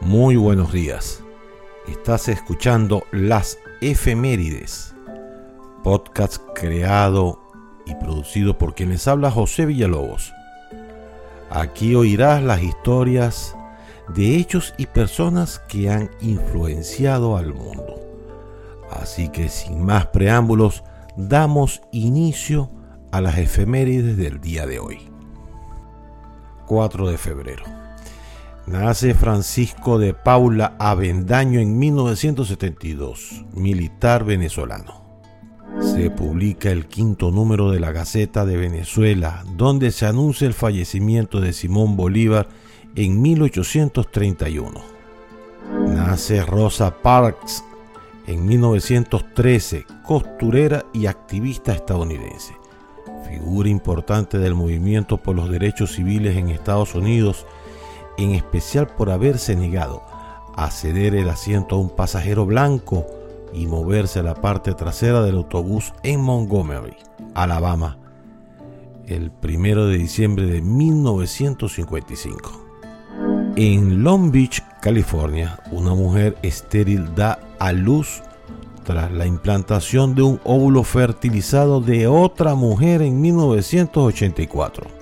Muy buenos días. Estás escuchando Las Efemérides, podcast creado y producido por quien les habla José Villalobos. Aquí oirás las historias de hechos y personas que han influenciado al mundo. Así que sin más preámbulos, damos inicio a las efemérides del día de hoy. 4 de febrero. Nace Francisco de Paula Avendaño en 1972, militar venezolano. Se publica el quinto número de la Gaceta de Venezuela, donde se anuncia el fallecimiento de Simón Bolívar en 1831. Nace Rosa Parks en 1913, costurera y activista estadounidense. Figura importante del movimiento por los derechos civiles en Estados Unidos, en especial por haberse negado a ceder el asiento a un pasajero blanco y moverse a la parte trasera del autobús en Montgomery, Alabama, el 1 de diciembre de 1955. En Long Beach, California, una mujer estéril da a luz tras la implantación de un óvulo fertilizado de otra mujer en 1984.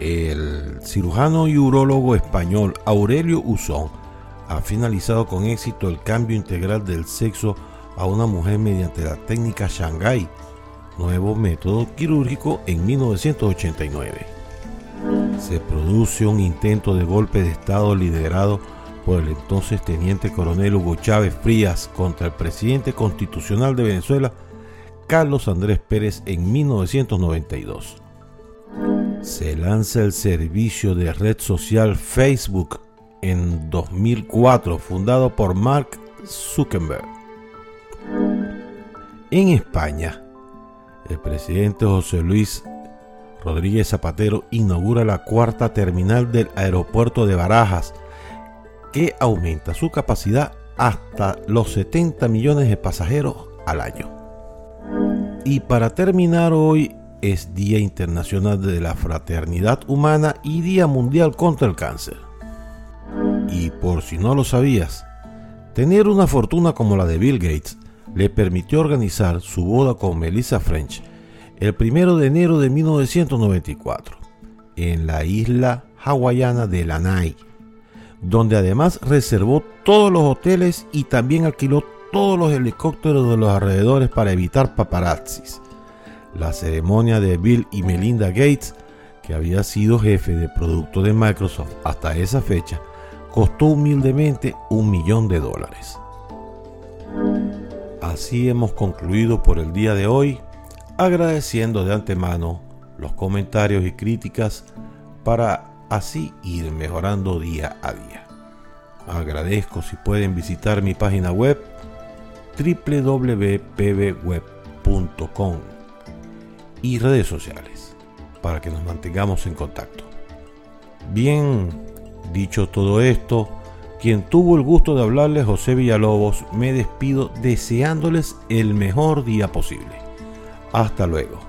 El cirujano y urólogo español Aurelio Usón ha finalizado con éxito el cambio integral del sexo a una mujer mediante la técnica Shanghai, nuevo método quirúrgico en 1989 se produce un intento de golpe de Estado liderado por el entonces teniente coronel Hugo Chávez Frías contra el presidente constitucional de Venezuela, Carlos Andrés Pérez, en 1992. Se lanza el servicio de red social Facebook en 2004, fundado por Mark Zuckerberg. En España, el presidente José Luis Rodríguez Zapatero inaugura la cuarta terminal del aeropuerto de Barajas, que aumenta su capacidad hasta los 70 millones de pasajeros al año. Y para terminar hoy es Día Internacional de la Fraternidad Humana y Día Mundial contra el Cáncer. Y por si no lo sabías, tener una fortuna como la de Bill Gates le permitió organizar su boda con Melissa French el 1 de enero de 1994 en la isla hawaiana de Lanai, donde además reservó todos los hoteles y también alquiló todos los helicópteros de los alrededores para evitar paparazzis. La ceremonia de Bill y Melinda Gates, que había sido jefe de producto de Microsoft hasta esa fecha, costó humildemente un millón de dólares. Así hemos concluido por el día de hoy agradeciendo de antemano los comentarios y críticas para así ir mejorando día a día. Agradezco si pueden visitar mi página web www.pbweb.com y redes sociales para que nos mantengamos en contacto. Bien, dicho todo esto, quien tuvo el gusto de hablarles José Villalobos, me despido deseándoles el mejor día posible. Hasta luego.